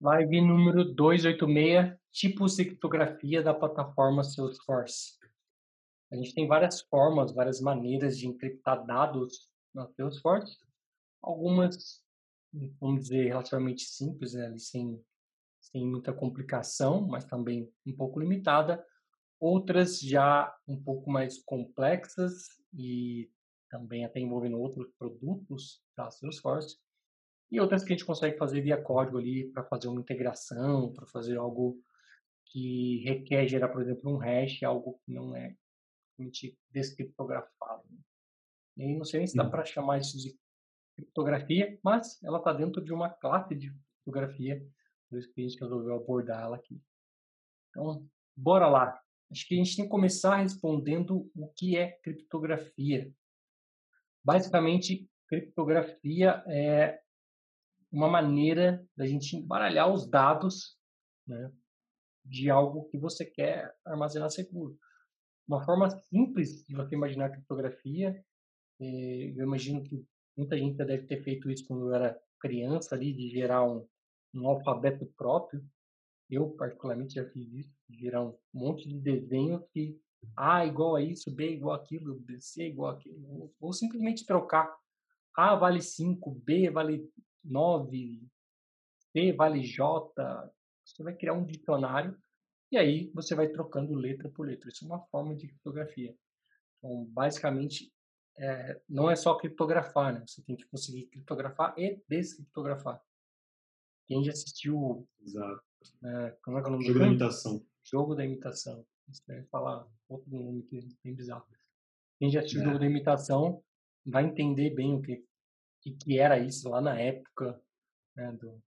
Live número 286, tipos de criptografia da plataforma Salesforce. A gente tem várias formas, várias maneiras de encriptar dados na Salesforce. Algumas, vamos dizer, relativamente simples, né, sem, sem muita complicação, mas também um pouco limitada. Outras já um pouco mais complexas e também até envolvendo outros produtos da Salesforce e outras que a gente consegue fazer via código ali para fazer uma integração, para fazer algo que requer gerar, por exemplo, um hash, algo que não é descriptografado. Né? E não sei nem se dá para chamar isso de criptografia, mas ela está dentro de uma classe de criptografia, por isso que a gente resolveu abordar ela aqui. Então, bora lá. Acho que a gente tem que começar respondendo o que é criptografia. Basicamente, criptografia é uma maneira da gente embaralhar os dados né, de algo que você quer armazenar seguro. Uma forma simples de você imaginar criptografia, eh, eu imagino que muita gente já deve ter feito isso quando era criança ali, de gerar um, um alfabeto próprio. Eu, particularmente, já fiz isso, de gerar um monte de desenhos que A igual a isso, B igual aquilo, C igual aquilo, ou, simplesmente trocar. A vale 5, B vale 9, P vale J, você vai criar um dicionário e aí você vai trocando letra por letra. Isso é uma forma de criptografia. Então, basicamente, é, não é só criptografar, né? Você tem que conseguir criptografar e descriptografar. Quem já assistiu... Exato. É, como é que é o nome Jogo da imitação. Jogo da imitação. Você vai falar outro nome que é bem bizarro. Quem já assistiu o É. jogo da imitação vai entender bem o que, que, que era isso lá na época né, do,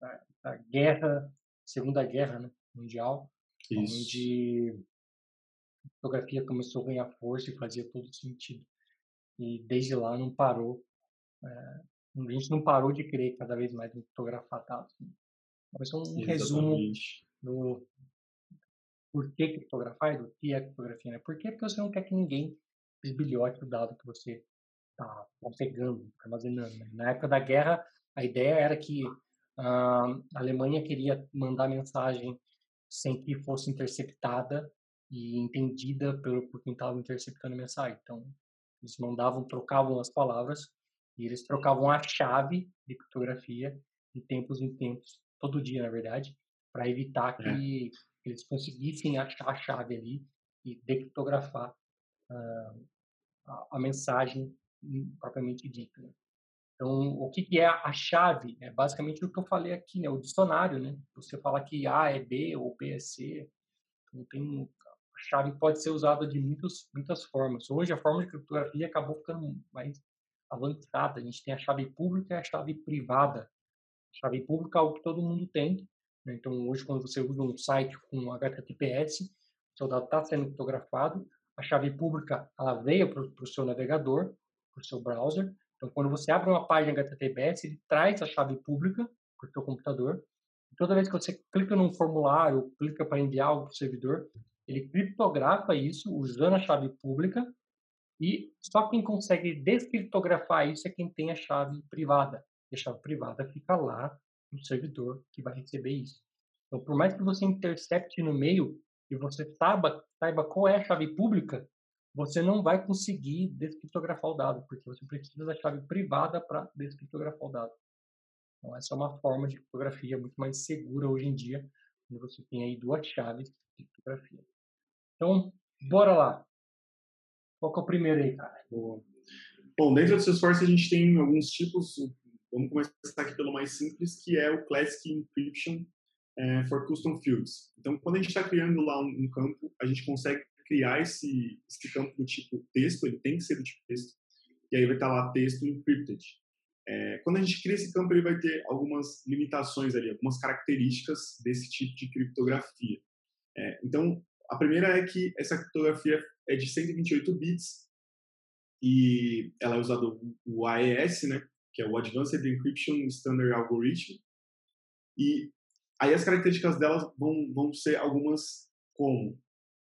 da, da guerra, Segunda Guerra né, Mundial, Isso. onde a fotografia começou a ganhar força e fazia todo sentido. E desde lá não parou. é, a gente não parou de querer cada vez mais em fotografar dados. Né? Mas um resumo Exatamente. do por que criptografar e do que é criptografia. Né? Por quê? Porque você não quer que ninguém bisbilhote o dado que você está pegando, armazenando. Né? Na época da guerra, a ideia era que ah, a Alemanha queria mandar mensagem sem que fosse interceptada e entendida pelo, por quem estava interceptando a mensagem. Então, eles mandavam, trocavam as palavras e eles trocavam a chave de criptografia de tempos em tempos, todo dia, na verdade, para evitar que eles conseguissem achar a chave ali e decriptografar ah, a, a mensagem propriamente dita. né? Então, o que, que é a chave? É basicamente o que eu falei aqui, né? O dicionário, né? Você fala que A é B ou B é C. Então, tem, a chave pode ser usada de muitas, muitas formas. Hoje, a forma de criptografia acabou ficando mais avançada. A gente tem a chave pública e a chave privada. A chave pública é algo que todo mundo tem. né? Então, hoje, quando você usa um site com HTTPS, seu dado está sendo criptografado. A chave pública, ela veio para o seu navegador, o seu browser. Então, quando você abre uma página HTTPS, ele traz a chave pública para o seu computador. E toda vez que você clica num formulário, clica para enviar algo para o servidor, ele criptografa isso usando a chave pública e só quem consegue descriptografar isso é quem tem a chave privada. E a chave privada fica lá no servidor que vai receber isso. Então, por mais que você intercepte no meio e você saiba, saiba qual é a chave pública, você não vai conseguir descriptografar o dado, porque você precisa da chave privada para descriptografar o dado. Então, essa é uma forma de criptografia muito mais segura hoje em dia, quando você tem aí duas chaves de criptografia. Então, bora lá. Qual que é o primeiro aí, cara? Bom, dentro do Salesforce a gente tem alguns tipos. Vamos começar aqui pelo mais simples, que é o Classic Encryption eh, for Custom Fields. Então, quando a gente está criando lá um campo, a gente consegue criar esse, esse campo do tipo texto, ele tem que ser do tipo texto, e aí vai estar lá texto encrypted. Eh, quando a gente cria esse campo, ele vai ter algumas limitações ali, algumas características desse tipo de criptografia. Eh, então, a primeira é que essa criptografia é de 128 bits e ela é usada o AES, né, que é o Advanced Encryption Standard Algorithm. E aí as características delas vão, vão ser algumas como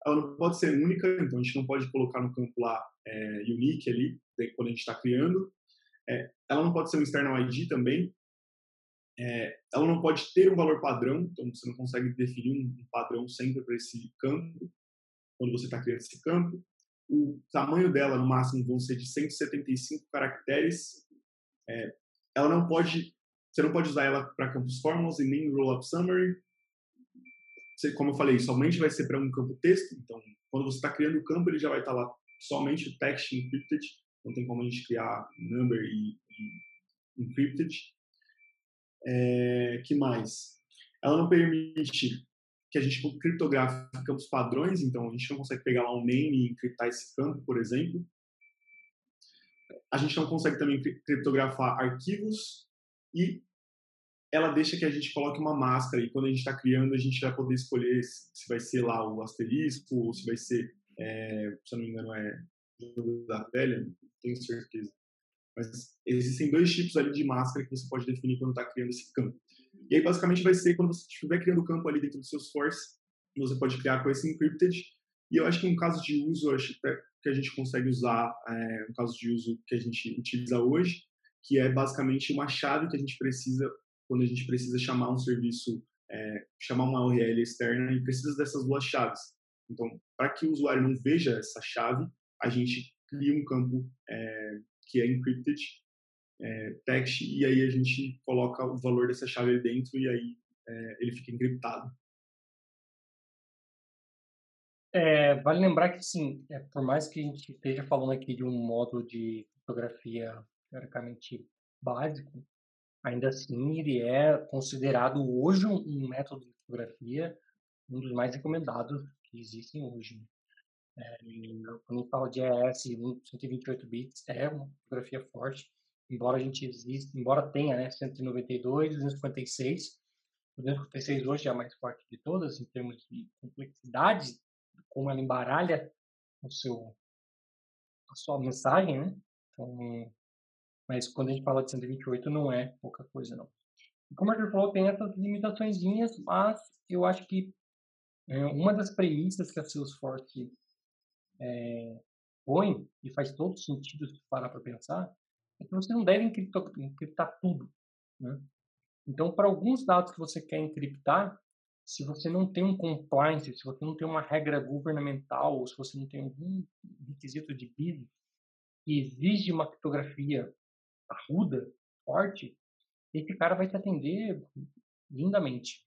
ela não pode ser única, então a gente não pode colocar no campo lá é, unique ali, quando a gente está criando. É, ela não pode ser um external ID também. é, ela não pode ter um valor padrão, então você não consegue definir um padrão sempre para esse campo, quando você está criando esse campo. O tamanho dela, no máximo, vão ser de 175 caracteres. É, ela não pode, você não pode usar ela para campos formals e nem roll-up summary. Como eu falei, somente vai ser para um campo texto. Então, quando você está criando o campo, ele já vai estar tá lá somente text encrypted. Não tem como a gente criar number e, e encrypted. É, que mais? Ela não permite que a gente criptografe campos padrões, então a gente não consegue pegar lá um name e encriptar esse campo, por exemplo. A gente não consegue também criptografar arquivos e ela deixa que a gente coloque uma máscara e quando a gente está criando a gente vai poder escolher se vai ser lá o asterisco ou se vai ser, é, se eu não me engano, é jogo da velha, tenho certeza. Mas existem dois tipos ali de máscara que você pode definir quando está criando esse campo. E aí, basicamente, vai ser quando você estiver criando o campo ali dentro do seu source, você pode criar com esse encrypted. E eu acho que um caso de uso, acho que a gente consegue usar, é, um caso de uso que a gente utiliza hoje, que é basicamente uma chave que a gente precisa quando a gente precisa chamar um serviço, é, chamar uma URL externa e precisa dessas duas chaves. Então, para que o usuário não veja essa chave, a gente cria um campo é, que é encrypted é, text e aí a gente coloca o valor dessa chave dentro e aí é, ele fica encriptado. É, vale lembrar que, sim, é, por mais que a gente esteja falando aqui de um módulo de fotografia teoricamente básico, ainda assim ele é considerado hoje um, método de fotografia um dos mais recomendados que existem hoje. É, quando a de ES 128 bits, é uma fotografia forte, embora a gente exista, embora tenha né, 192, 256. O 256 hoje é a mais forte de todas, em termos de complexidade, como ela embaralha o seu, a sua mensagem, né? Então, mas quando a gente fala de 128, não é pouca coisa, não. E como o Arthur falou, tem essas limitações, mas eu acho que é, uma das premissas que a Salesforce é, põe, e faz todo sentido se parar para pensar, é que você não deve encriptar, encriptar tudo. Né? Então, para alguns dados que você quer encriptar, se você não tem um compliance, se você não tem uma regra governamental, ou se você não tem algum requisito de business que exige uma criptografia arruda, forte, esse cara vai te atender lindamente.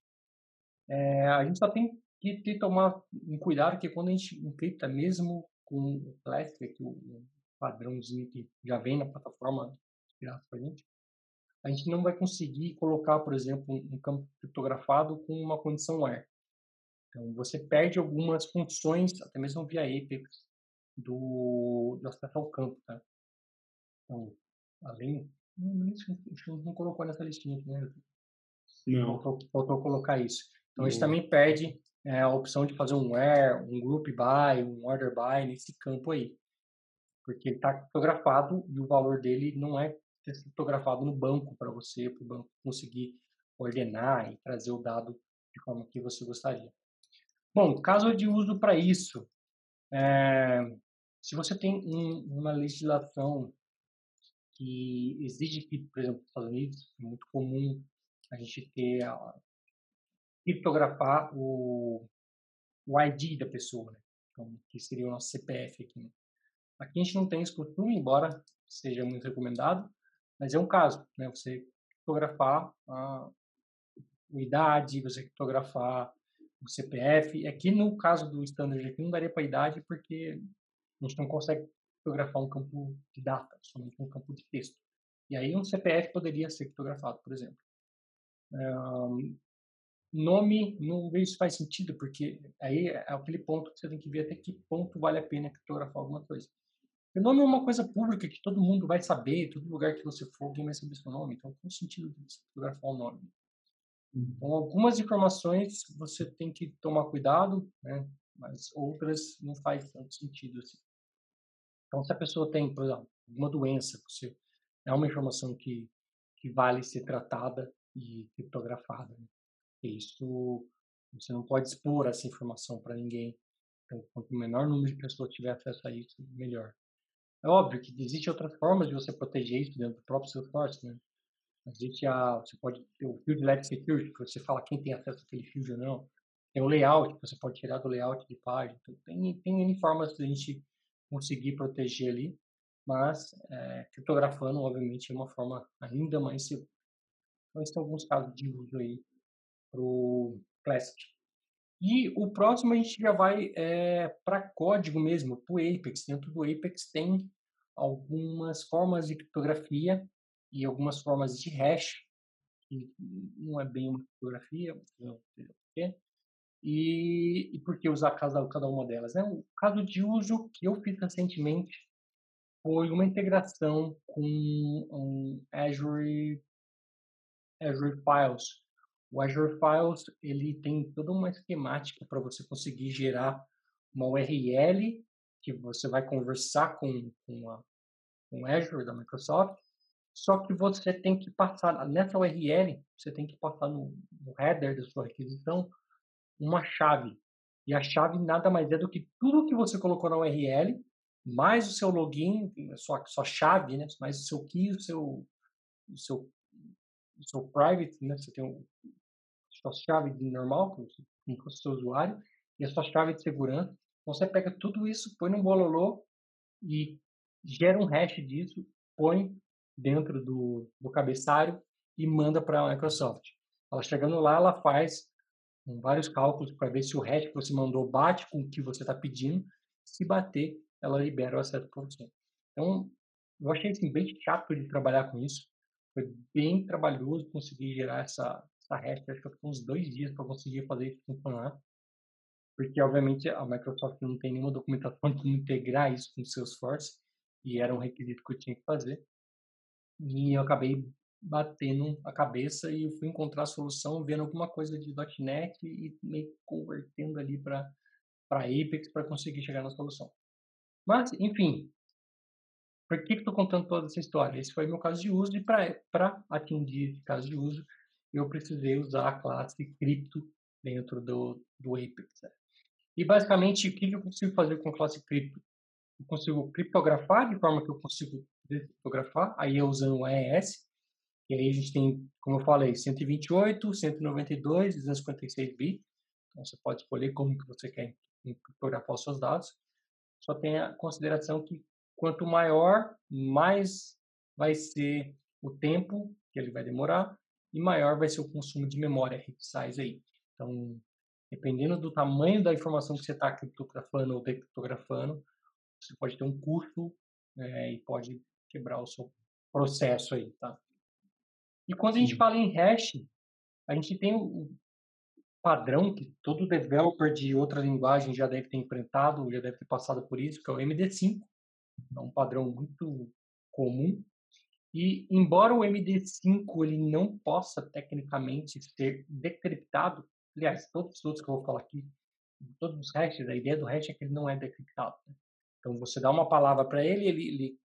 É, a gente só tem que tomar um cuidado que quando a gente encripta, mesmo com o Classic, o padrãozinho que já vem na plataforma para a gente, a gente não vai conseguir colocar, por exemplo, um campo criptografado com uma condição where. Então, você perde algumas funções, até mesmo via Apex, do, do acesso ao campo. Tá? Então, além. Não, não colocou nessa listinha aqui, né? Não. Faltou, faltou colocar isso. Então, a gente também perde é, a opção de fazer um where, um group by, um order by nesse campo aí porque ele está criptografado e o valor dele não é criptografado no banco para você, para o banco conseguir ordenar e trazer o dado de forma que você gostaria. Bom, caso de uso para isso, é, se você tem um, uma legislação que exige que, por exemplo, nos Estados Unidos, é muito comum a gente ter a, criptografar o, o ID da pessoa, né? então, que seria o nosso CPF aqui. Né? Aqui a gente não tem esse costume, embora seja muito recomendado, mas é um caso, né? Você fotografar a idade, você fotografar o CPF. Aqui no caso do standard aqui não daria para idade porque a gente não consegue fotografar um campo de data, somente um campo de texto. E aí um CPF poderia ser fotografado, por exemplo. Um, nome, não vejo se faz sentido, porque aí é aquele ponto que você tem que ver até que ponto vale a pena fotografar alguma coisa. O nome é uma coisa pública que todo mundo vai saber, todo lugar que você for, alguém vai saber seu nome. Então, qual o sentido de você fotografar o nome? Então, algumas informações você tem que tomar cuidado, né? mas outras não faz tanto sentido assim. Então, se a pessoa tem, por exemplo, alguma doença, você é uma informação que, que vale ser tratada e criptografada. Né? Isso, você não pode expor essa informação para ninguém. Então, quanto menor número de pessoas tiver acesso a isso, melhor. É óbvio que existem outras formas de você proteger isso dentro do próprio Salesforce, né? Existe a, você pode ter o Field Left Security, que você fala quem tem acesso àquele field ou não. Tem o layout, que você pode tirar do layout de página. Então, tem, tem N formas de a gente conseguir proteger ali, mas é, criptografando, obviamente, é uma forma ainda mais segura. Então, tem alguns casos de uso aí para o Classic. E o próximo a gente já vai é, para código mesmo, para o Apex. Dentro do Apex tem algumas formas de criptografia e algumas formas de hash, que não é bem uma criptografia, não sei porquê. E, e por que usar cada, cada uma delas? Né? O caso de uso que eu fiz recentemente foi uma integração com um Azure, Azure Files. O Azure Files ele tem toda uma esquemática para você conseguir gerar uma URL que você vai conversar com, com, a, com o Azure da Microsoft, só que você tem que passar, nessa URL, você tem que passar no, no header da sua requisição uma chave. E a chave nada mais é do que tudo que você colocou na URL, mais o seu login, a sua, sua chave, né? mais o seu key, o seu, o seu, o seu private, né? você tem a sua chave normal, com o seu usuário, e a sua chave de segurança. Então, você pega tudo isso, põe no bololô e gera um hash disso, põe dentro do, do cabeçalho e manda para a Microsoft. Ela chegando lá, ela faz vários cálculos para ver se o hash que você mandou bate com o que você está pedindo. Se bater, ela libera o acesso para você. Então, eu achei assim, bem chato de trabalhar com isso. Foi bem trabalhoso conseguir gerar essa, essa hash. Acho que foi uns dois dias para conseguir fazer isso funcionar. Porque, obviamente, a Microsoft não tem nenhuma documentação para integrar isso com o Salesforce. E era um requisito que eu tinha que fazer. E eu acabei batendo a cabeça e eu fui encontrar a solução vendo alguma coisa de .NET e meio convertendo ali para para Apex para conseguir chegar na solução. Mas, enfim, por que estou contando toda essa história? Esse foi meu caso de uso e para atingir esse caso de uso, eu precisei usar a classe Crypto dentro do, do Apex. Né? E basicamente, o que eu consigo fazer com a classe Crypto? Eu consigo criptografar de forma que eu consigo criptografar, aí eu usando o AES, e aí a gente tem, como eu falei, 128, 192, 256 bits. Então você pode escolher como que você quer criptografar os seus dados. Só tenha consideração que quanto maior, mais vai ser o tempo que ele vai demorar e maior vai ser o consumo de memória, heap size aí. Então, dependendo do tamanho da informação que você está criptografando ou decriptografando, você pode ter um custo é, e pode quebrar o seu processo aí, tá? E quando a gente fala em hash, a gente tem o padrão que todo developer de outra linguagem já deve ter enfrentado, já deve ter passado por isso, que é o MD5. É um padrão muito comum. E embora o MD5 ele não possa tecnicamente ser decriptado, aliás, todos os outros que eu vou falar aqui, todos os hashes, a ideia do hash é que ele não é decriptado. Né? Então você dá uma palavra para ele, ele, ele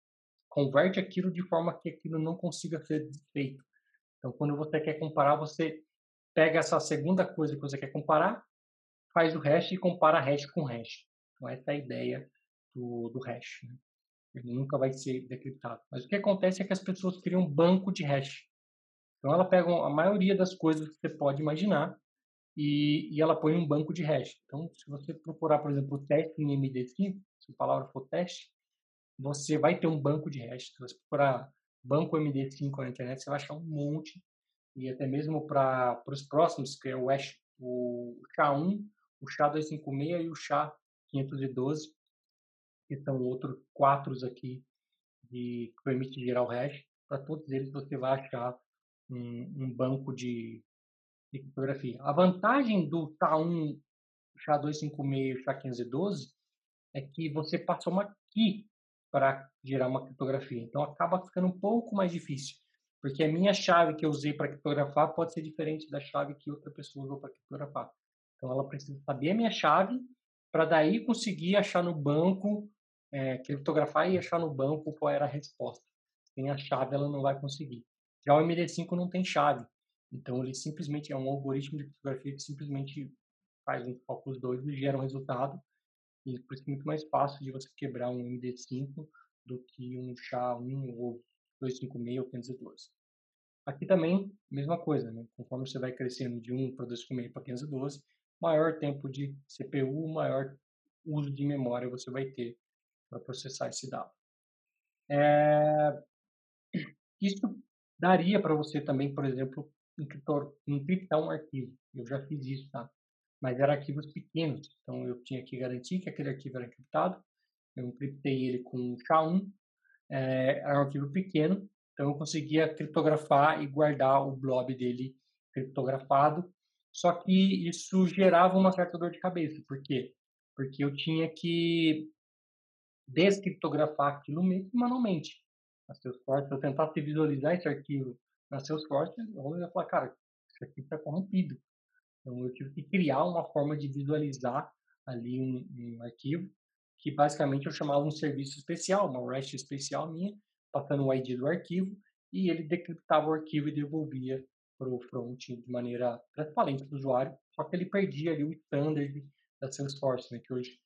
converte aquilo de forma que aquilo não consiga ser desfeito. Então, quando você quer comparar, você pega essa segunda coisa que você quer comparar, faz o hash e compara hash com hash. Então, essa é a ideia do, do hash. Né? Ele nunca vai ser decriptado. Mas o que acontece é que as pessoas criam um banco de hash. Então, ela pega a maioria das coisas que você pode imaginar e, e ela põe um banco de hash. Então, se você procurar, por exemplo, o teste em MD5, se a palavra for teste, você vai ter um banco de hash. Se você procurar banco MD5 na internet, você vai achar um monte. E até mesmo para os próximos, que é o, Ash, o SHA-1, o SHA-256 e o SHA-512, que são outros quatro aqui de, que permite gerar o hash. Para todos eles você vai achar um, um banco de, de criptografia. A vantagem do SHA-1, SHA-256 e SHA-512 é que você passou uma key para gerar uma criptografia. Então acaba ficando um pouco mais difícil, porque a minha chave que eu usei para criptografar pode ser diferente da chave que outra pessoa usou para criptografar. Então ela precisa saber a minha chave para daí conseguir achar no banco, é, criptografar e achar no banco qual era a resposta. Sem a chave ela não vai conseguir. Já o MD5 não tem chave, então ele simplesmente é um algoritmo de criptografia que simplesmente faz um cálculos dois e gera um resultado e por isso é muito mais fácil de você quebrar um MD5 do que um SHA-1 ou 256 ou 512. Aqui também, mesma coisa, né? conforme você vai crescendo de 1 para 2,5 para 512, maior tempo de CPU, maior uso de memória você vai ter para processar esse dado. É... Isso daria para você também, por exemplo, encriptar um arquivo. Eu já fiz isso, tá? Mas eram arquivos pequenos, então eu tinha que garantir que aquele arquivo era encriptado. Eu encriptei ele com SHA-1, é, era um arquivo pequeno, então eu conseguia criptografar e guardar o blob dele criptografado. Só que isso gerava uma certa dor de cabeça. Por quê? Porque eu tinha que descriptografar aquilo mesmo manualmente. Na Salesforce, se eu tentasse visualizar esse arquivo na Salesforce, eu ia falar, cara, isso aqui está corrompido. Então eu tive que criar uma forma de visualizar ali um, um arquivo que basicamente eu chamava um serviço especial, uma REST especial minha, passando o ID do arquivo e ele decriptava o arquivo e devolvia para o front de maneira transparente para o usuário, só que ele perdia ali o standard da Salesforce, né, que hoje,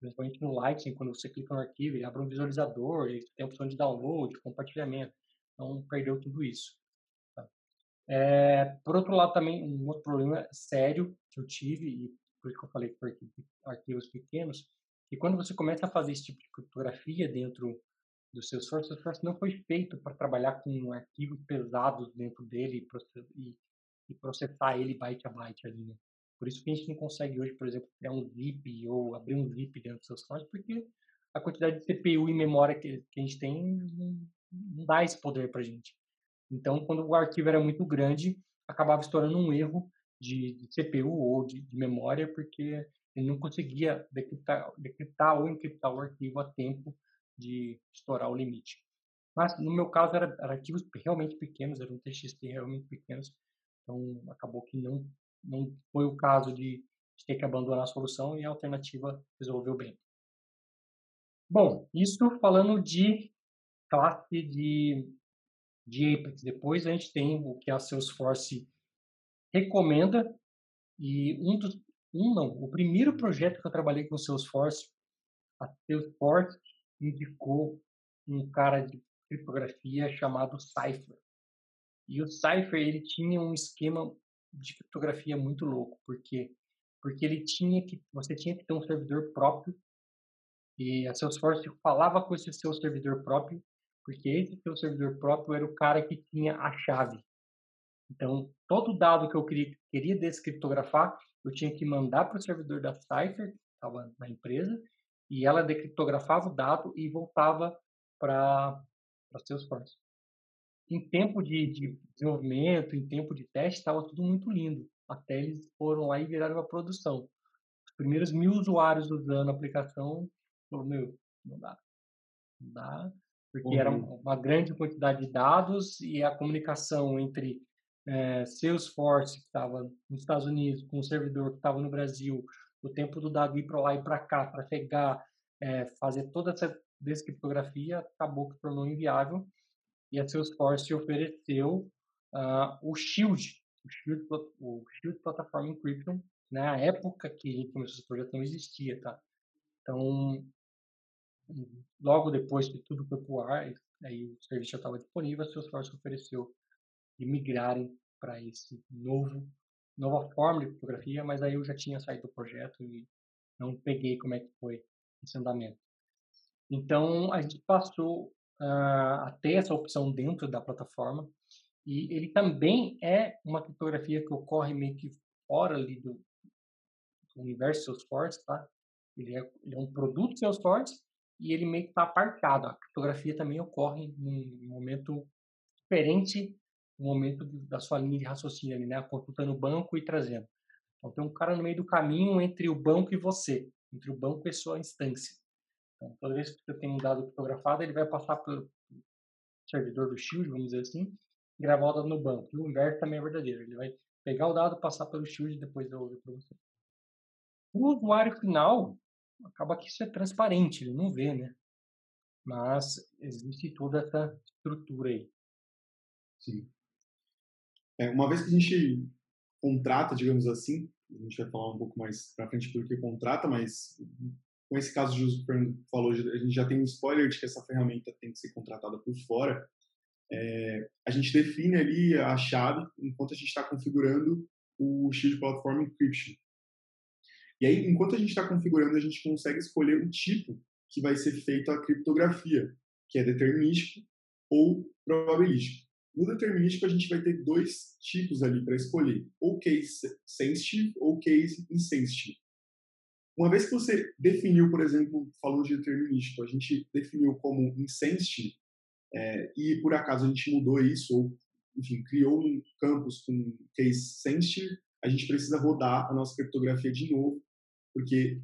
principalmente no Lightning, quando você clica no arquivo, ele abre um visualizador, ele tem a opção de download, compartilhamento, então perdeu tudo isso. É, por outro lado, também, um outro problema sério que eu tive, e por isso que eu falei que foi arquivos pequenos, que quando você começa a fazer esse tipo de criptografia dentro do Salesforce, o Salesforce não foi feito para trabalhar com arquivos pesados dentro dele e, e processar ele byte a byte ali, né? Por isso que a gente não consegue hoje, por exemplo, criar um zip ou abrir um zip dentro do Salesforce, porque a quantidade de CPU e memória que, que a gente tem não dá esse poder para a gente. Então, quando o arquivo era muito grande, acabava estourando um erro de, de CPU ou de, de, memória, porque ele não conseguia decriptar, decriptar ou encriptar o arquivo a tempo de estourar o limite. Mas, no meu caso, eram era arquivos realmente pequenos, eram TXT realmente pequenos, então acabou que não, não foi o caso de, de ter que abandonar a solução e a alternativa resolveu bem. Bom, isso falando de classe de, de Apex. Depois a gente tem o que a Salesforce recomenda e um dos um não, o primeiro projeto que eu trabalhei com o Salesforce, a Salesforce indicou um cara de criptografia chamado Cypher. E o Cypher ele tinha um esquema de criptografia muito louco, porque porque ele tinha que você tinha que ter um servidor próprio e a Salesforce falava com esse seu servidor próprio, porque esse seu servidor próprio era o cara que tinha a chave. Então, todo dado que eu queria, queria descriptografar, eu tinha que mandar para o servidor da Cypher, que estava na empresa, e ela decriptografava o dado e voltava para Salesforce. Em tempo de, de, desenvolvimento, em tempo de teste, estava tudo muito lindo. Até eles foram lá e viraram uma produção. Os primeiros mil usuários usando a aplicação, falaram, meu, não dá. Não dá, porque uhum. era uma grande quantidade de dados e a comunicação entre é, Salesforce, que estava nos Estados Unidos, com o servidor que estava no Brasil, o tempo do dado ir para lá e para cá, para pegar, é, fazer toda essa descriptografia, acabou que tornou inviável. E a Salesforce ofereceu uh, o Shield, o Shield, o Shield Platform Encryption, na né? época que a gente começou esse projeto não existia, tá? Então, logo depois que tudo foi para o ar, aí o serviço já estava disponível, a Salesforce ofereceu de migrarem para esse novo nova forma de fotografia, mas aí eu já tinha saído do projeto e não peguei como é que foi esse andamento. Então, a gente passou uh, a ter essa opção dentro da plataforma e ele também é uma criptografia que ocorre meio que fora ali do, do universo Salesforce, tá? Ele é, ele é, um produto Salesforce e ele meio que está apartado. A criptografia também ocorre num momento diferente o momento da sua linha de raciocínio né? Consultando o banco e trazendo. Então tem um cara no meio do caminho entre o banco e você, entre o banco e a sua instância. Então, toda vez que você tem um dado criptografado, ele vai passar pelo servidor do Shield, vamos dizer assim, e gravar o dado no banco. E o inverso também é verdadeiro. Ele vai pegar o dado, passar pelo Shield e depois devolver para você. O usuário final, acaba que isso é transparente, ele não vê, né? Mas existe toda essa estrutura aí. Sim. É, uma vez que a gente contrata, digamos assim, a gente vai falar um pouco mais para frente do que contrata, mas com esse caso de uso que o falou, a gente já tem um spoiler de que essa ferramenta tem que ser contratada por fora. é, a gente define ali a chave enquanto a gente está configurando o Shield Platform Encryption. E aí, enquanto a gente está configurando, a gente consegue escolher o tipo que vai ser feita a criptografia, que é determinístico ou probabilístico. No determinístico, a gente vai ter dois tipos ali para escolher, ou case sensitive ou case insensitive. Uma vez que você definiu, por exemplo, falou de determinístico, a gente definiu como insensitive, é, e por acaso a gente mudou isso, ou, enfim, criou um campus com case sensitive, a gente precisa rodar a nossa criptografia de novo, porque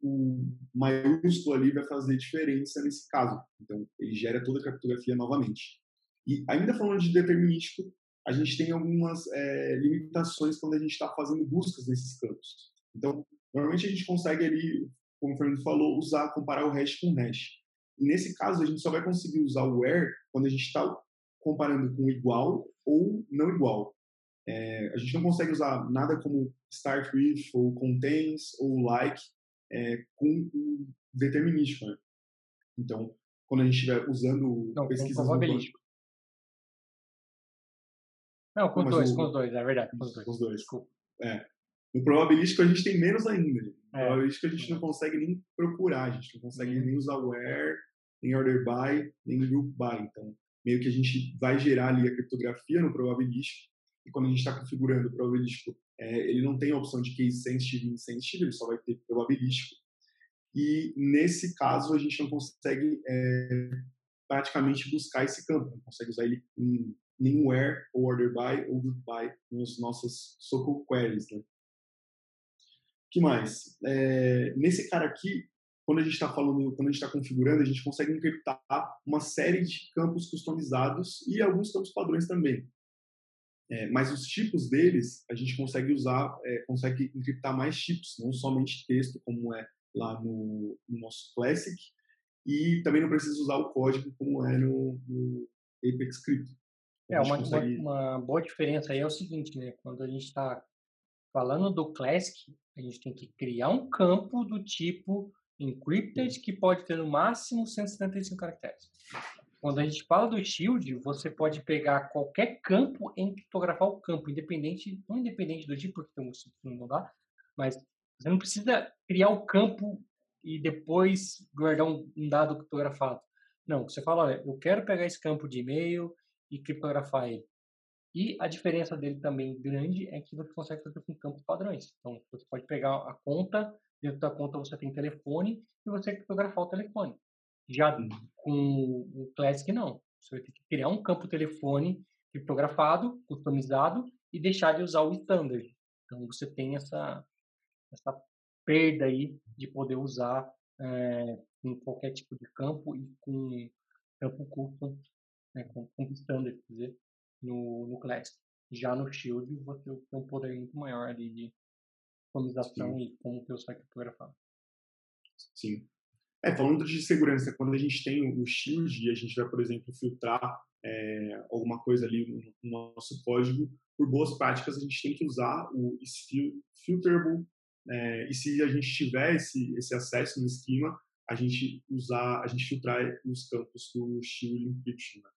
o maiúsculo ali vai fazer diferença nesse caso. Então, ele gera toda a criptografia novamente. E ainda falando de determinístico, a gente tem algumas é, limitações quando a gente está fazendo buscas nesses campos. Então, normalmente a gente consegue ali, como o Fernando falou, usar, comparar o hash com o hash. E nesse caso, a gente só vai conseguir usar o where quando a gente está comparando com igual ou não igual. É, a gente não consegue usar nada como start with, ou contains, ou like, é, com o determinístico. Né? Então, quando a gente estiver usando não, pesquisas com probabilístico. Não, com os dois, o... com os dois, é verdade. Com os dois. Com os dois. Desculpa. É. No probabilístico a gente tem menos ainda. No é. probabilístico a gente não consegue nem procurar, a gente não consegue uhum. nem usar where, nem order by, nem group by. Então, meio que a gente vai gerar ali a criptografia no probabilístico e quando a gente está configurando o probabilístico, é, ele não tem a opção de case sensitive e insensitive, ele só vai ter probabilístico. E nesse caso a gente não consegue é, praticamente buscar esse campo, não consegue usar ele em nenhum where ou order by ou group by nos nossos SQL queries. Né? que mais? É, nesse cara aqui, quando a gente está falando, quando a gente está configurando, a gente consegue encriptar uma série de campos customizados e alguns campos padrões também. É, mas os tipos deles, a gente consegue usar, é, consegue encriptar mais tipos, não somente texto, como é lá no, no, nosso Classic, e também não precisa usar o código, como é no, no Apex Crypto. É, uma, consegue... uma, boa diferença aí é o seguinte, né? Quando a gente está falando do Classic, a gente tem que criar um campo do tipo encrypted que pode ter no máximo 175 caracteres. Quando a gente fala do Shield, você pode pegar qualquer campo e criptografar o campo, independente, não independente do tipo, porque tem um não dá, mas você não precisa criar o campo e depois guardar um, um dado criptografado. Não, você fala, olha, eu quero pegar esse campo de e-mail e criptografar ele. E a diferença dele também grande é que você consegue fazer com campos padrões. Então, você pode pegar a conta, dentro da conta você tem telefone e você criptografar o telefone. Já com o Classic, não. Você vai ter que criar um campo telefone criptografado, customizado e deixar de usar o standard. Então, você tem essa, essa perda aí de poder usar é, em qualquer tipo de campo e com campo custom, né, com, com standard, quer dizer, no, no Classic. Já no Shield, você tem um poder muito maior ali de customização Sim. e como que você vai criptografar. Sim. É, falando de segurança, quando a gente tem o Shield e a gente vai, por exemplo, filtrar é, alguma coisa ali no, no, nosso código, por boas práticas, a gente tem que usar o filterable, é, e se a gente tiver esse, esse acesso no esquema, a gente usar, a gente filtrar os campos do Shield Encryption, né?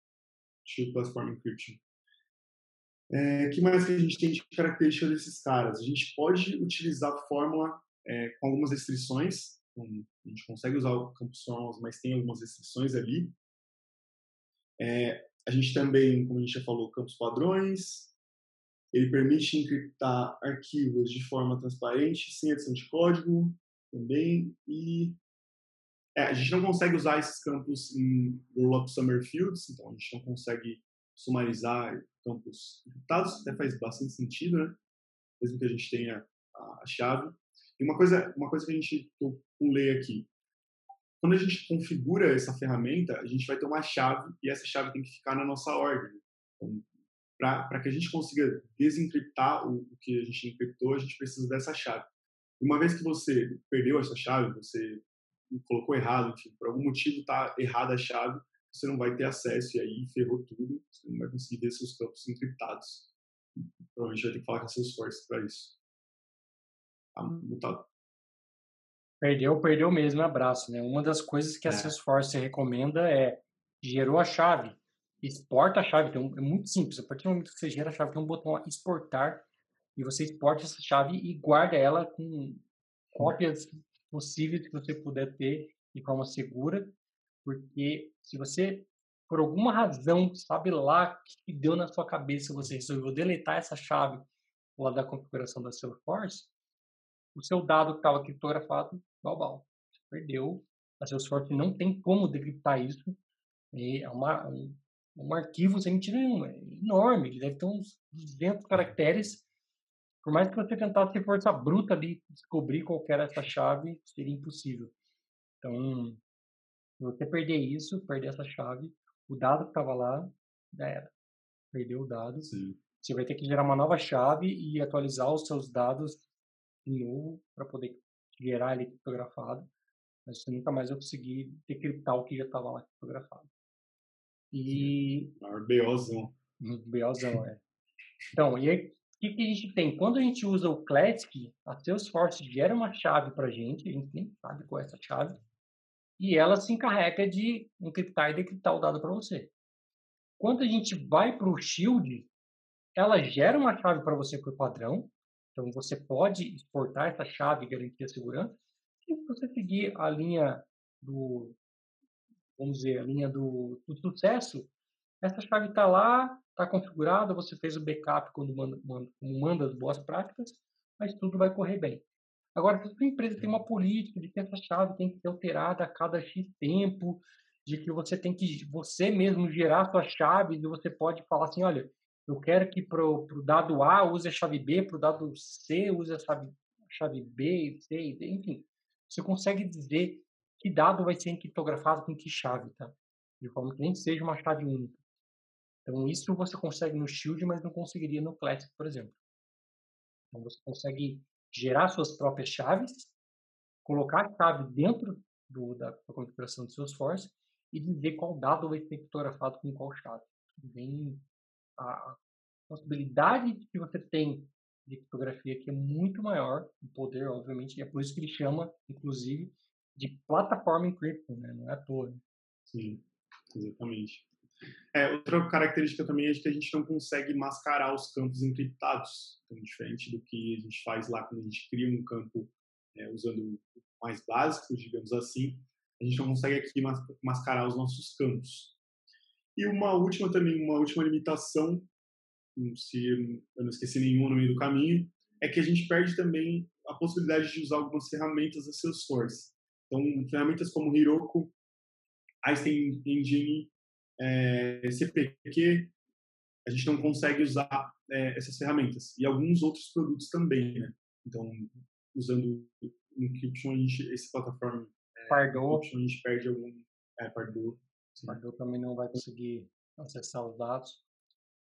Shield Platform Encryption. É, que mais que a gente tem de característica desses caras? A gente pode utilizar a fórmula é, com algumas restrições. A gente consegue usar o campus formulas, mas tem algumas restrições ali. É, a gente também, como a gente já falou, campos padrões. Ele permite encriptar arquivos de forma transparente, sem adição de código também. E é, a gente não consegue usar esses campos em rollup summer fields, então a gente não consegue sumarizar campos encriptados, até faz bastante sentido, né? Mesmo que a gente tenha a, chave. E uma coisa, uma coisa que a gente que eu pulei aqui, quando a gente configura essa ferramenta, a gente vai ter uma chave e essa chave tem que ficar na nossa ordem. Então, para que a gente consiga desencriptar o, o, que a gente encriptou, a gente precisa dessa chave. Uma vez que você perdeu essa chave, você colocou errado, enfim, por algum motivo está errada a chave, você não vai ter acesso e aí ferrou tudo, você não vai conseguir ver seus campos encriptados. Provavelmente vai ter que falar com a Salesforce para isso. Tá. Perdeu, perdeu mesmo, abraço, né? Uma das coisas que a é. Salesforce recomenda é gerou a chave, exporta a chave, então é muito simples. A partir do momento que você gera a chave, tem um botão lá, exportar, e você exporta essa chave e guarda ela com cópias possíveis que você puder ter de forma segura, porque se você, por alguma razão, sabe lá que deu na sua cabeça, você resolveu deletar essa chave lá da configuração da Salesforce, o seu dado que estava criptografado, global, perdeu. A Salesforce não tem como decriptar isso. É uma, um, um arquivo sem mentira nenhuma, é enorme, ele deve ter uns 200 caracteres. Por mais que você tentasse força bruta ali descobrir qual era essa chave, seria impossível. Então, se você perder isso, perder essa chave, o dado que estava lá, já era. Perdeu o dado. Sim. Você vai ter que gerar uma nova chave e atualizar os seus dados novo para poder gerar ele criptografado. Mas você nunca mais vai conseguir decriptar o que já estava lá criptografado. E. Maior BOzão. BOzão, é. Então, e aí, o que, que a gente tem? Quando a gente usa o Classic, a Salesforce gera uma chave para a gente, a gente nem sabe qual é essa chave, e ela se encarrega de encriptar e decriptar o dado para você. Quando a gente vai para o Shield, ela gera uma chave para você por padrão, então você pode exportar essa chave e garantir a segurança, se você seguir a linha do, vamos dizer, a linha do, do sucesso, essa chave está lá, está configurada, você fez o backup quando manda, manda, manda as boas práticas, mas tudo vai correr bem. Agora, se a sua empresa tem uma política de que essa chave tem que ser alterada a cada X tempo, de que você tem que você mesmo gerar suas chaves e você pode falar assim, olha, eu quero que para o dado A use a chave B, para o dado C use a chave, chave B, C, enfim. Você consegue dizer que dado vai ser criptografado com que chave, tá? De forma que nem seja uma chave única. Então, isso você consegue no Shield, mas não conseguiria no Classic, por exemplo. Então, você consegue gerar suas próprias chaves, colocar a chave dentro do, da, da configuração do Salesforce e dizer qual dado vai ser criptografado com qual chave. Bem, a, possibilidade que você tem de criptografia aqui é muito maior, o poder, obviamente, e é por isso que ele chama, inclusive, de plataforma encryption, né? Não é à toa. Né? Sim, exatamente. É, outra característica também é que a gente não consegue mascarar os campos encriptados, então, diferente do que a gente faz lá quando a gente cria um campo é, usando mais básico, digamos assim, a gente não consegue aqui mascarar os nossos campos. E uma última também, uma última limitação, se eu não esqueci nenhuma no meio do caminho, é que a gente perde também a possibilidade de usar algumas ferramentas Salesforce. Então, ferramentas como Heroku, Einstein Engine, é, CPQ, a gente não consegue usar é, essas ferramentas. E alguns outros produtos também, né? Então, usando Encryption, a gente, esse plataforma é, Pardot. a gente perde algum... É, Pardot. Pardot também não vai conseguir acessar os dados.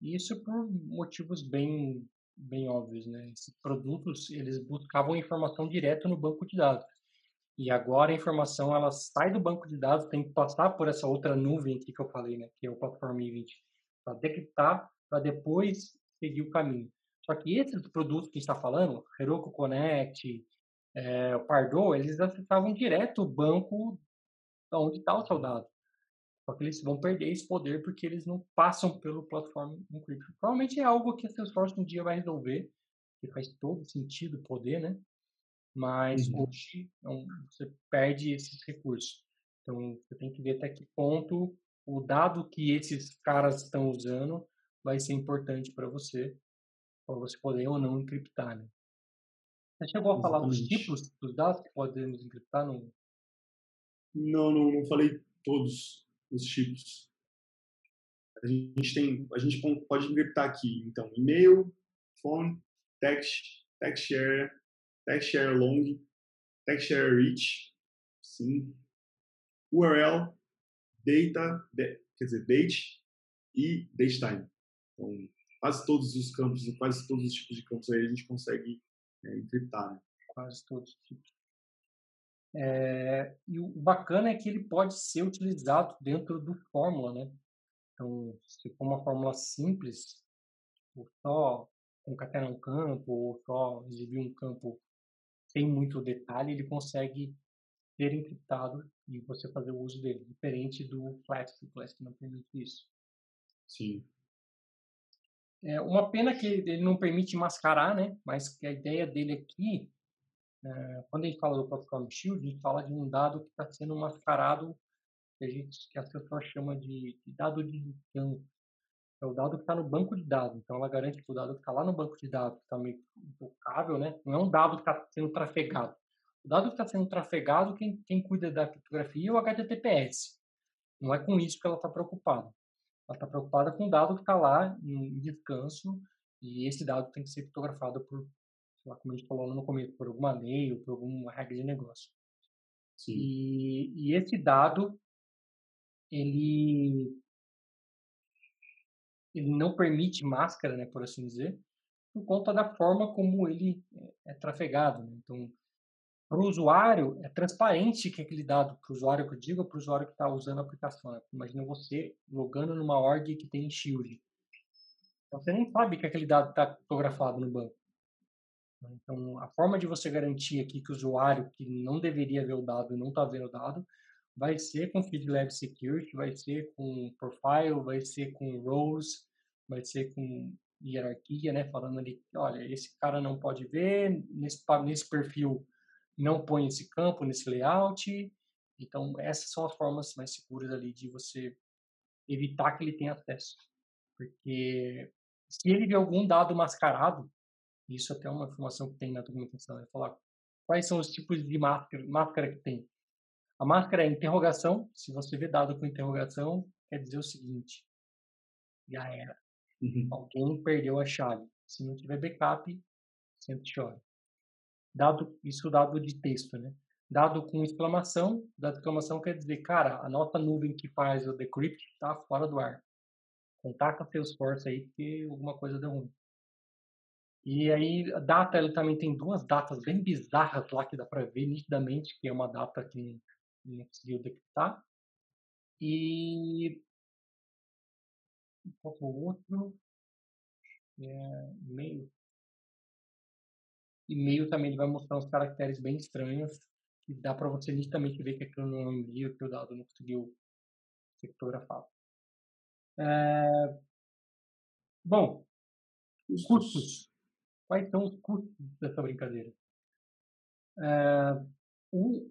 E isso por motivos bem bem óbvios, né? Esses produtos, eles buscavam informação direto no banco de dados. E agora a informação ela sai do banco de dados, tem que passar por essa outra nuvem aqui que eu falei, né, que é o Platform Event, para decriptar, para depois seguir o caminho. Só que esses produtos que está falando, Heroku Connect, é, o Pardot, eles acessavam direto o banco onde está o seu dado. Só que eles vão perder esse poder porque eles não passam pelo Platform Encryption. Provavelmente é algo que a Salesforce um dia vai resolver, que faz todo sentido poder, né? mas uhum. hoje não, você perde esses recursos. Então, você tem que ver até que ponto o dado que esses caras estão usando vai ser importante para você, para você poder ou não encriptar. Né? Você chegou a falar dos tipos dos dados que podemos encriptar? No... Não, não, não falei todos os tipos. A gente tem, a gente pode encriptar aqui, então, e-mail, phone, text, text share, text share long, text share rich, sim, URL, data, de, quer dizer, date e datetime. Então, quase todos os campos, quase todos os tipos de campos aí a gente consegue é, encriptar. Né? Quase todos os tipos. É, e o bacana é que ele pode ser utilizado dentro do fórmula, né? Então, se for uma fórmula simples, só concatenar um campo ou só exibir um campo tem muito detalhe, ele consegue ser encriptado e você fazer o uso dele, diferente do Flask. O Flask não permite isso. Sim. É uma pena que ele não permite mascarar, né? Mas que a ideia dele aqui, quando a gente fala do protocolo Shield, a gente fala de um dado que está sendo mascarado, que a gente, que a pessoa chama de, de dado de descanso. É o dado que está no banco de dados. Então, ela garante que o dado que está lá no banco de dados está meio intocável, né? Não é um dado que está sendo trafegado. O dado que está sendo trafegado, quem, quem cuida da criptografia é o HTTPS. Não é com isso que ela está preocupada. Ela está preocupada com o dado que está lá em descanso e esse dado tem que ser criptografado por, lá, como a gente falou no começo, por alguma lei ou por alguma regra de negócio. E, e, esse dado, ele, ele não permite máscara, né, por assim dizer, por conta da forma como ele é, é trafegado. Né? Então, para o usuário, é transparente que aquele dado, para o usuário que eu digo, para o usuário que está usando a aplicação. Né? Imagina você logando numa org que tem Shield. Então, você nem sabe que aquele dado está fotografado no banco. Então, a forma de você garantir aqui que o usuário que não deveria ver o dado e não está vendo o dado, vai ser com feed level security, vai ser com profile, vai ser com roles, vai ser com hierarquia, né? Falando ali, olha, esse cara não pode ver, nesse, nesse perfil não põe esse campo nesse layout. Então, essas são as formas mais seguras ali de você evitar que ele tenha acesso. Porque se ele vê algum dado mascarado, isso até é uma informação que tem na documentação, é falar quais são os tipos de máscara, máscara que tem. A máscara é interrogação. Se você vê dado com interrogação, quer dizer o seguinte: já era. Uhum. Alguém perdeu a chave. Se não tiver backup, sempre chora dado isso dado de texto, né? Dado com exclamação, dado exclamação quer dizer, cara, a nossa nuvem que faz o decrypt está fora do ar. Contacta Salesforce aí que alguma coisa deu ruim. E aí, a data, ele também tem duas datas bem bizarras lá que dá para ver nitidamente que é uma data que não conseguiu decryptar. E qual foi o outro? É, meio e-mail também ele vai mostrar uns caracteres bem estranhos que dá para você nitidamente ver que aquilo não é um e-mail, que o dado não conseguiu ser fotografado. É... Bom, os custos. Quais são os custos dessa brincadeira? É... O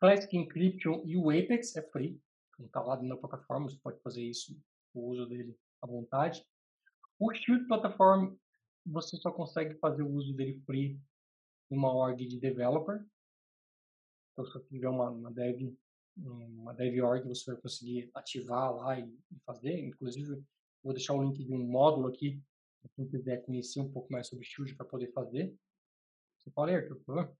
Classic Encryption e o Apex é free. Está lá na plataforma, você pode fazer isso, o uso dele à vontade. O Shield Platform, você só consegue fazer o uso dele free uma org de developer. Então, se você tiver uma, uma dev, uma dev org, você vai conseguir ativar lá e, fazer. Inclusive, vou deixar o link de um módulo aqui, quem quiser conhecer um pouco mais sobre Shield para poder fazer. Você fala, Arthur, por favor.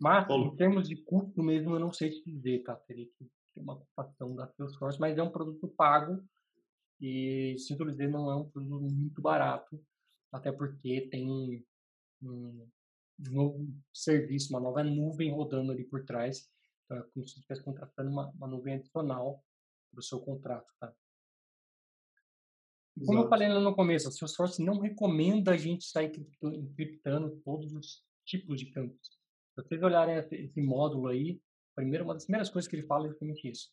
Mas, Paulo. em termos de custo mesmo, eu não sei te dizer, tá? Teria que ter uma ocupação da Salesforce, mas é um produto pago e, sinto dizer, não é um produto muito barato, até porque tem um, novo serviço, uma nova nuvem rodando ali por trás. Então, é como se você estivesse contratando uma, uma nuvem adicional para o seu contrato, tá? Como Exato. eu falei lá no começo, a Salesforce não recomenda a gente sair encriptando todos os tipos de campos. Se vocês olharem esse módulo aí, primeiro, uma das primeiras coisas que ele fala é justamente isso.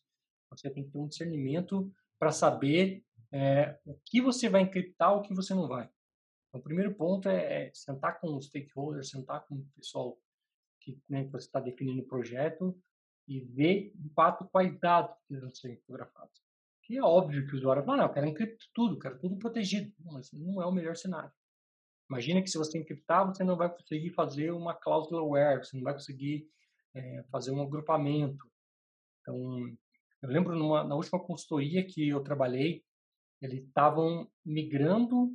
Você tem que ter um discernimento para saber é, o que você vai encriptar o que você não vai. Então, o primeiro ponto é, é sentar com os stakeholders, sentar com o pessoal que, né, que você está definindo o projeto e ver, de fato, quais dados precisam ser fotografados. Que é óbvio que o usuário fala, não, eu quero encriptar tudo, quero tudo protegido. Mas não é o melhor cenário. Imagina que se você encriptar, você não vai conseguir fazer uma cláusula where, você não vai conseguir é, fazer um agrupamento. Então, eu lembro numa, na última consultoria que eu trabalhei, eles estavam migrando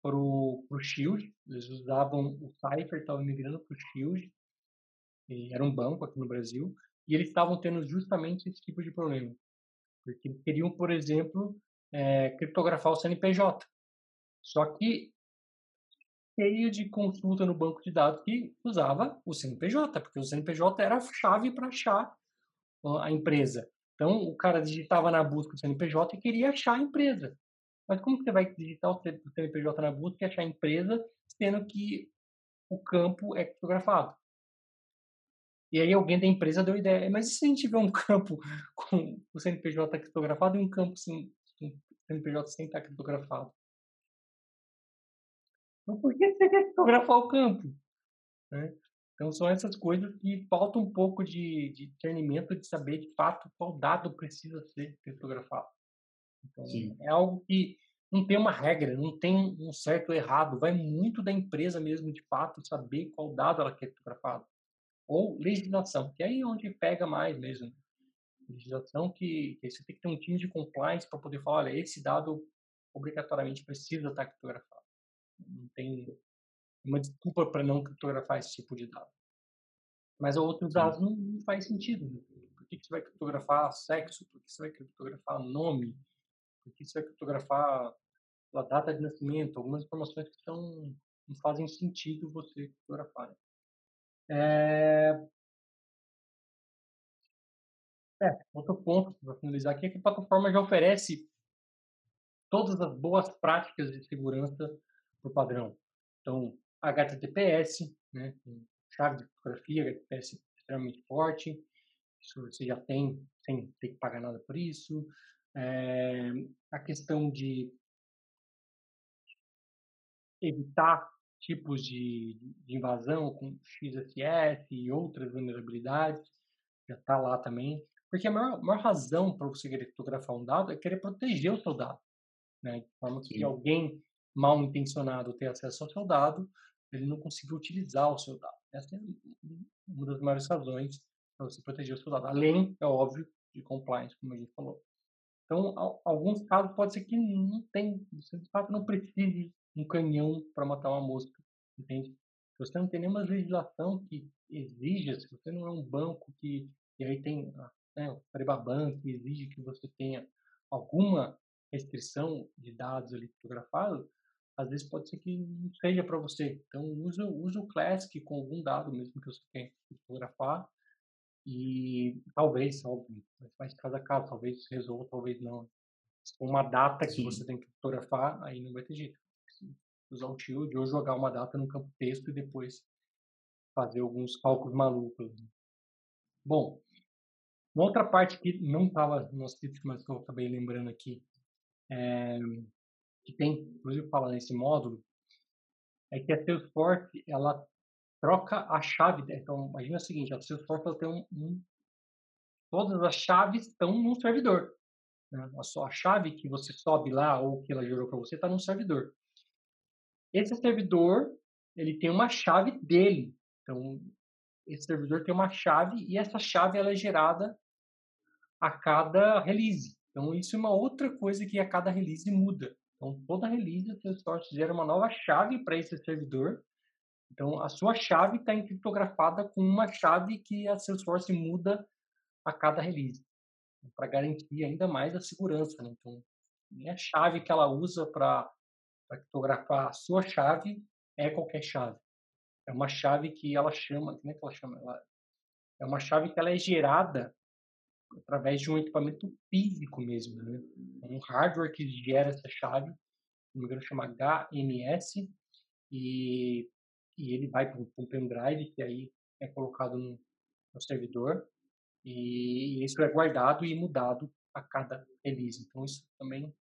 para o Shield. Eles usavam o Cypher, estavam migrando para o Shield. era um banco aqui no Brasil. E eles estavam tendo justamente esse tipo de problema. Porque queriam, por exemplo, é, criptografar o CNPJ. Só que cheio de consulta no banco de dados que usava o CNPJ, porque o CNPJ era a chave para achar a empresa. Então, o cara digitava na busca o CNPJ e queria achar a empresa. Mas como que você vai digitar o CNPJ na busca e achar a empresa, sendo que o campo é criptografado? E aí alguém da empresa deu ideia, mas e se a gente tiver um campo com o CNPJ criptografado e um campo sem, CNPJ sem estar criptografado. Então, por que você quer criptografar o campo? Né? Então, são essas coisas que falta um pouco de, de discernimento de saber, de fato, qual dado precisa ser criptografado. Então, Sim. é algo que não tem uma regra, não tem um certo ou errado. Vai muito da empresa mesmo, de fato, saber qual dado ela quer criptografado. Ou legislação, que é aí onde pega mais mesmo. Legislação que, que você tem que ter um time de compliance para poder falar, olha, esse dado obrigatoriamente precisa estar criptografado. Não tem uma desculpa para não criptografar esse tipo de dado. Mas outros dados não, não faz sentido. Né? Por que, que você vai criptografar sexo? Por que você vai criptografar nome? Por que você vai criptografar a data de nascimento? Algumas informações que são, não fazem sentido você criptografar. Né? É... É, outro ponto para finalizar aqui é que a plataforma já oferece todas as boas práticas de segurança por padrão. Então, HTTPS, né, chave de fotografia, HTTPS extremamente forte, isso você já tem sem ter que pagar nada por isso. É, a questão de evitar tipos de, de invasão com XSS e outras vulnerabilidades, já está lá também. Porque a maior, maior razão para você querer fotografar um dado é querer proteger o seu dado. Né? De forma que Sim. alguém mal intencionado ter acesso ao seu dado, ele não consiga utilizar o seu dado. Essa é uma das maiores razões para você proteger o seu dado. Além, é óbvio, de compliance, como a gente falou. Então, alguns casos pode ser que não tem, você de fato não precise um canhão para matar uma mosca, entende? Se você não tem nenhuma legislação que exija, se você não é um banco que, e aí tem né, o Prebaban que exige que você tenha alguma restrição de dados ali fotografados, às vezes pode ser que não seja para você. Então, use, use o Classic com algum dado mesmo que você quer fotografar e talvez, óbvio, mas de cada caso, talvez resolva, talvez não. Uma data Sim. que você tem que fotografar, aí não vai ter jeito. Usar o shield ou jogar uma data no campo texto e depois fazer alguns cálculos malucos. Bom, uma outra parte que não estava no nosso script, mas que eu acabei lembrando aqui, é, que tem, inclusive fala nesse módulo, é que a Salesforce, ela troca a chave, então imagina o seguinte, a Salesforce ela tem um, um todas as chaves estão num servidor. Né? A sua chave que você sobe lá ou que ela gerou para você está num servidor. Esse servidor, ele tem uma chave dele. Então, esse servidor tem uma chave e essa chave ela é gerada a cada release. Então, isso é uma outra coisa que a cada release muda. Então, toda release a Salesforce gera uma nova chave para esse servidor. Então, a sua chave está encriptografada com uma chave que a Salesforce muda a cada release, para garantir ainda mais a segurança. Né? Então, nem a chave que ela usa para criptografar a sua chave é qualquer chave. É uma chave que ela chama, como é que ela chama? Ela, é uma chave que ela é gerada através de um equipamento físico mesmo, né? um hardware que gera essa chave, me engano chama HMS, e, e ele vai para um pendrive que aí é colocado no, no servidor, e, e isso é guardado e mudado a cada release. Então isso também é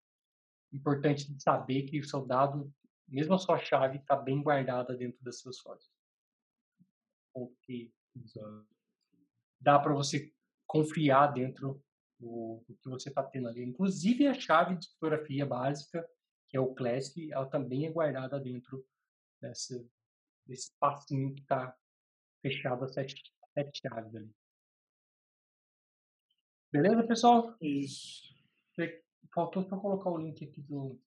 importante saber que o seu dado, mesmo a sua chave, está bem guardada dentro das suas sources. Que dá para você confiar dentro do, do que você está tendo ali. Inclusive a chave de fotografia básica, que é o Classic, ela também é guardada dentro dessa, desse espacinho que está fechado a sete, sete chaves ali. Beleza, pessoal? Isso. Faltou só colocar o link aqui do,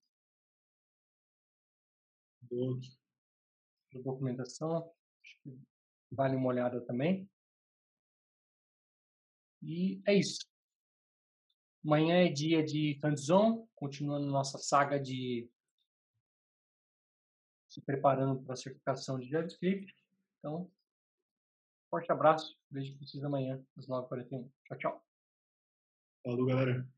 do, do documentação. Acho que vale uma olhada também. E é isso. Amanhã é dia de Candzon, continuando nossa saga de se preparando para a certificação de JavaScript. Então, forte abraço, vejo vocês amanhã às 9h41. Tchau, tchau. Falou, galera.